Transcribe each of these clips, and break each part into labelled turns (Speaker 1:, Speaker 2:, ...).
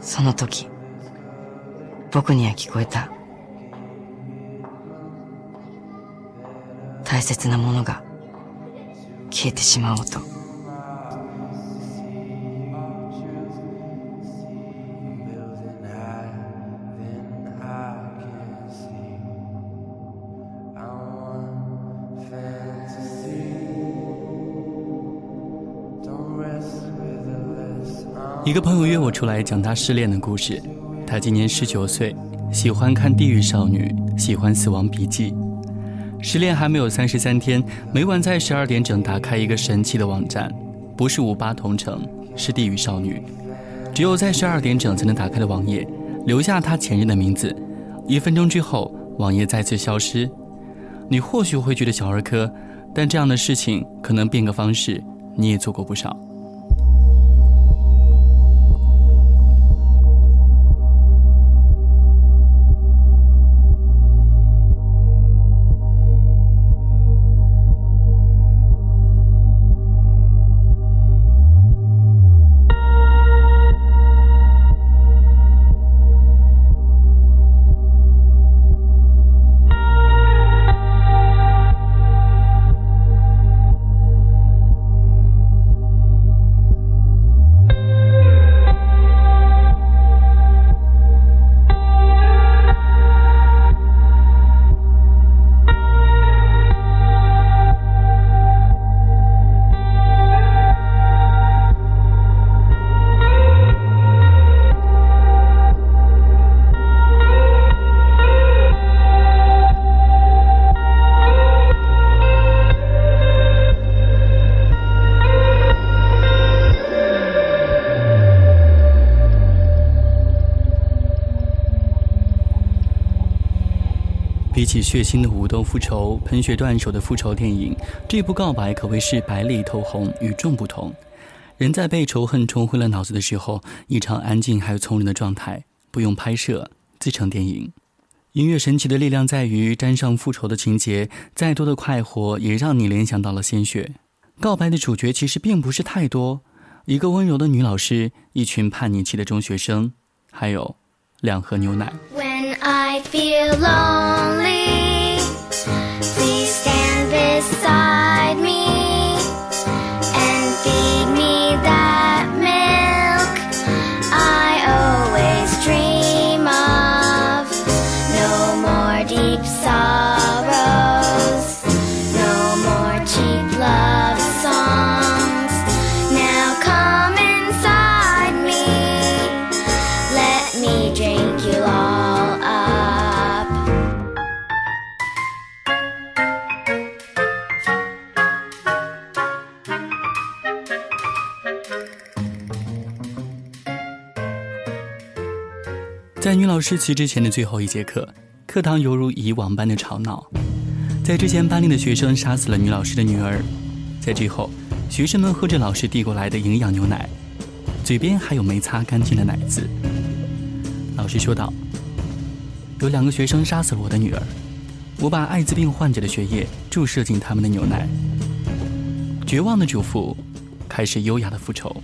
Speaker 1: その時僕には聞こえた。大切なものが消えてしまう音。
Speaker 2: 一个朋友约我出来讲他失恋的故事。他今年十九岁，喜欢看《地狱少女》，喜欢《死亡笔记》。失恋还没有三十三天，每晚在十二点整打开一个神奇的网站，不是五八同城，是《地狱少女》。只有在十二点整才能打开的网页，留下他前任的名字。一分钟之后，网页再次消失。你或许会觉得小儿科，但这样的事情可能变个方式，你也做过不少。起血腥的武斗复仇、喷血断手的复仇电影，这部告白可谓是白里透红、与众不同。人在被仇恨冲昏了脑子的时候，异常安静还有从容的状态，不用拍摄，自成电影。音乐神奇的力量在于沾上复仇的情节，再多的快活也让你联想到了鲜血。告白的主角其实并不是太多，一个温柔的女老师，一群叛逆期的中学生，还有两盒牛奶。
Speaker 3: I feel lonely.
Speaker 2: 老师辞职前的最后一节课，课堂犹如以往般的吵闹。在之前，班里的学生杀死了女老师的女儿；在之后，学生们喝着老师递过来的营养牛奶，嘴边还有没擦干净的奶渍。老师说道：“有两个学生杀死了我的女儿，我把艾滋病患者的血液注射进他们的牛奶。”绝望的主妇开始优雅的复仇。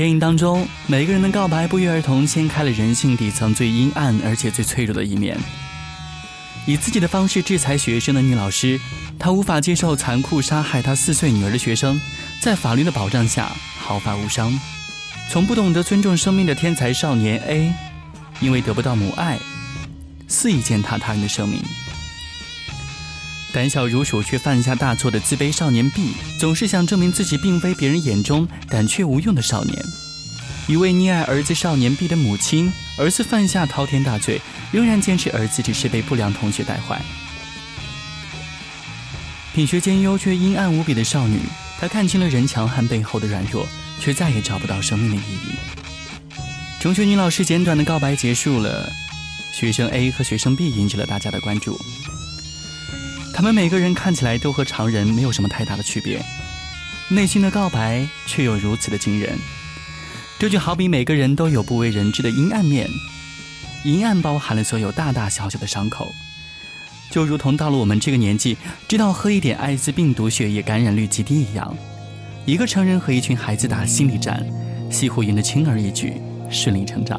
Speaker 2: 电影当中，每个人的告白不约而同掀开了人性底层最阴暗而且最脆弱的一面。以自己的方式制裁学生的女老师，她无法接受残酷杀害她四岁女儿的学生，在法律的保障下毫发无伤。从不懂得尊重生命的天才少年 A，因为得不到母爱，肆意践踏他人的生命。胆小如鼠却犯下大错的自卑少年 B，总是想证明自己并非别人眼中胆怯无用的少年。一位溺爱儿子少年 B 的母亲，儿子犯下滔天大罪，仍然坚持儿子只是被不良同学带坏。品学兼优却阴暗无比的少女，她看清了人强悍背后的软弱，却再也找不到生命的意义。中学女老师简短的告白结束了，学生 A 和学生 B 引起了大家的关注。他们每个人看起来都和常人没有什么太大的区别，内心的告白却又如此的惊人。这就好比每个人都有不为人知的阴暗面，阴暗包含了所有大大小小的伤口，就如同到了我们这个年纪，知道喝一点艾滋病毒血液感染率极低一样。一个成人和一群孩子打心理战，几乎赢得轻而易举，顺理成章。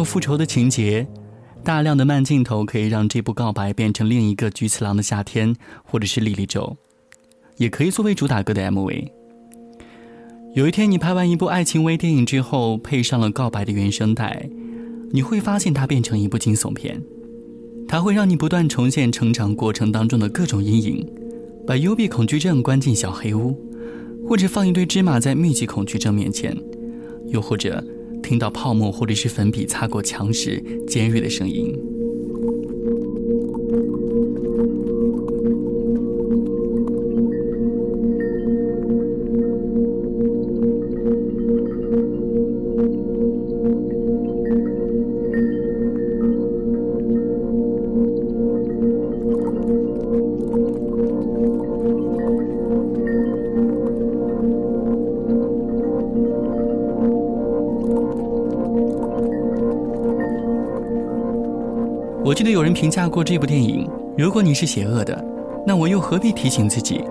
Speaker 2: 有复仇的情节，大量的慢镜头可以让这部告白变成另一个菊次郎的夏天，或者是莉莉周，也可以作为主打歌的 MV。有一天，你拍完一部爱情微电影之后，配上了告白的原声带，你会发现它变成一部惊悚片，它会让你不断重现成长过程当中的各种阴影，把幽闭恐惧症关进小黑屋，或者放一堆芝麻在密集恐惧症面前，又或者。听到泡沫或者是粉笔擦过墙时尖锐的声音。记得有人评价过这部电影：如果你是邪恶的，那我又何必提醒自己，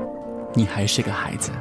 Speaker 2: 你还是个孩子？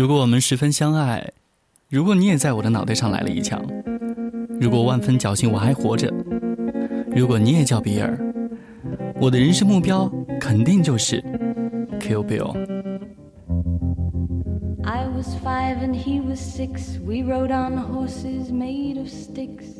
Speaker 2: 如果我们十分相爱，如果你也在我的脑袋上来了一枪，如果万分侥幸我还活着，如果你也叫比尔，我的人生目标肯定就是 Kill Bill。
Speaker 4: I was five and he was six. We rode on horses made of sticks.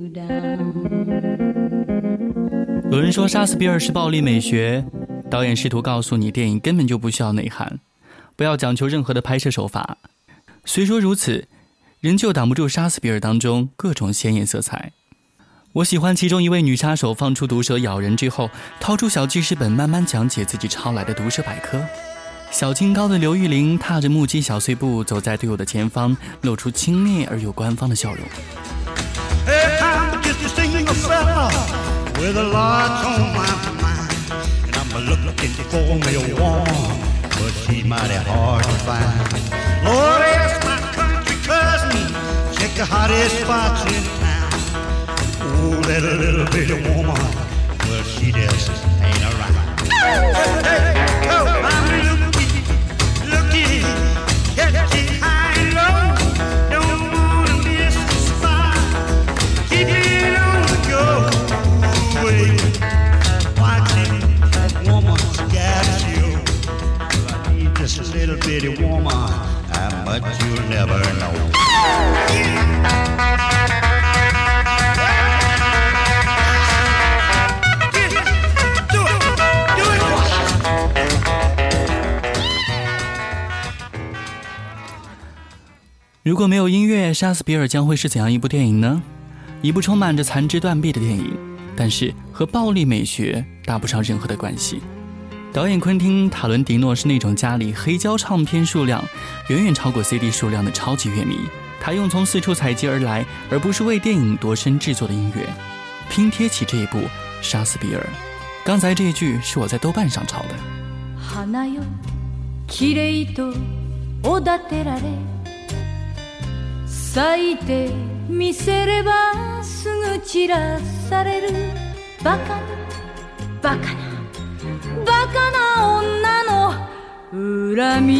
Speaker 2: 有人说杀死比尔是暴力美学，导演试图告诉你，电影根本就不需要内涵，不要讲求任何的拍摄手法。虽说如此，仍旧挡不住杀死比尔当中各种鲜艳色彩。我喜欢其中一位女杀手放出毒蛇咬人之后，掏出小记事本慢慢讲解自己抄来的毒蛇百科。小清高的刘玉玲踏着木屐小碎步走在队伍的前方，露出轻蔑而又官方的笑容。
Speaker 5: Hey, fella with a lot on my mind. And I'm looking for me a woman, but she's mighty hard to find. Lord, ask my country cousin, check the hottest spots in town. Oh, that little bitty woman, well, she just ain't around. Hey, oh, I'm looking,
Speaker 2: 如果没有音乐，《杀死比尔》将会是怎样一部电影呢？一部充满着残肢断臂的电影，但是和暴力美学搭不上任何的关系。导演昆汀·塔伦迪诺是那种家里黑胶唱片数量远远超过 CD 数量的超级乐迷，他用从四处采集而来，而不是为电影度身制作的音乐，拼贴起这一部《杀死比尔》。刚才这一句是我在豆瓣上抄的。
Speaker 4: 咲いてみせればすぐ散らされる。バカなバカなバカな女の恨み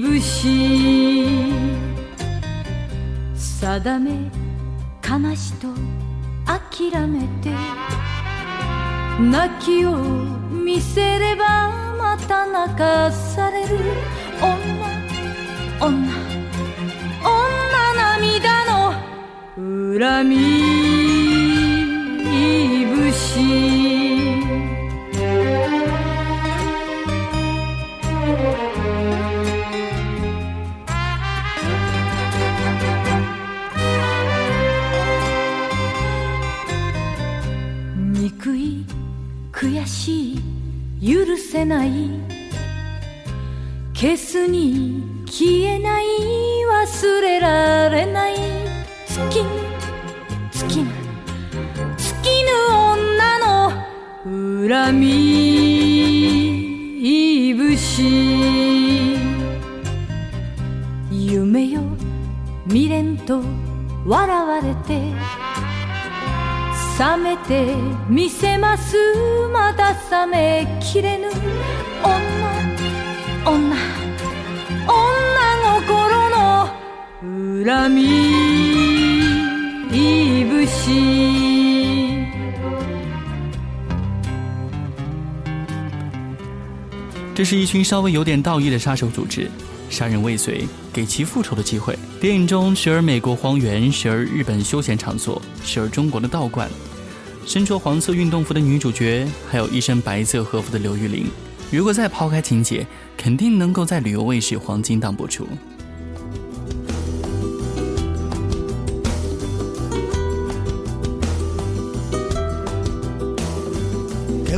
Speaker 4: 節定め悲しと諦めて。泣きを見せればまた泣かされる。女女。涙の恨み節憎い悔しい許せない。消すに消えない。忘れられない。月月ぬ月ぬ女の恨み。節夢よ未練と笑われて。冷めてみせます。まだ冷めきれぬ。恨み節
Speaker 2: 这这是一群稍微有点道义的杀手组织，杀人未遂，给其复仇的机会。电影中，时而美国荒原，时而日本休闲场所，时而中国的道观。身着黄色运动服的女主角，还有一身白色和服的刘玉玲。如果再抛开情节，肯定能够在旅游卫视黄金档播出。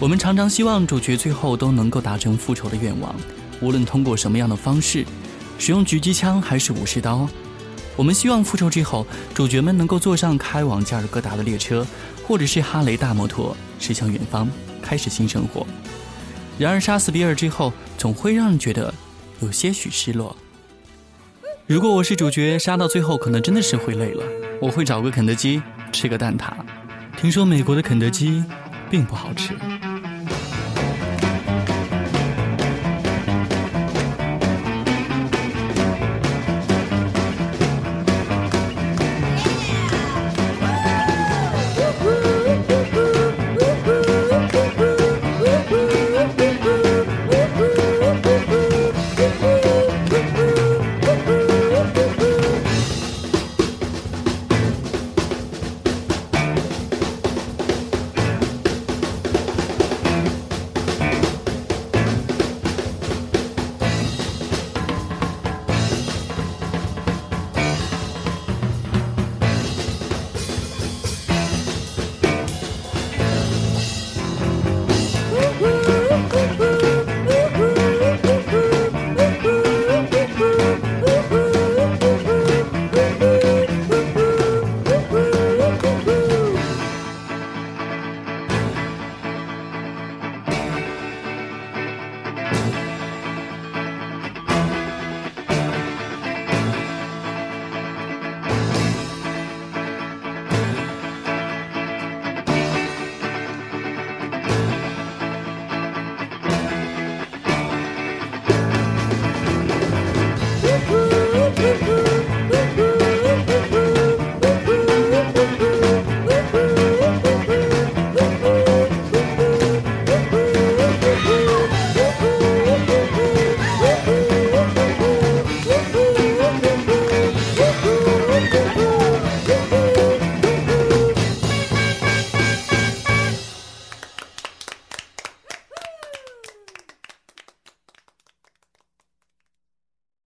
Speaker 2: 我们常常希望主角最后都能够达成复仇的愿望，无论通过什么样的方式，使用狙击枪还是武士刀。我们希望复仇之后，主角们能够坐上开往加尔各答的列车，或者是哈雷大摩托，驶向远方，开始新生活。然而，杀死比尔之后，总会让人觉得有些许失落。如果我是主角，杀到最后可能真的是会累了。我会找个肯德基吃个蛋挞。听说美国的肯德基并不好吃。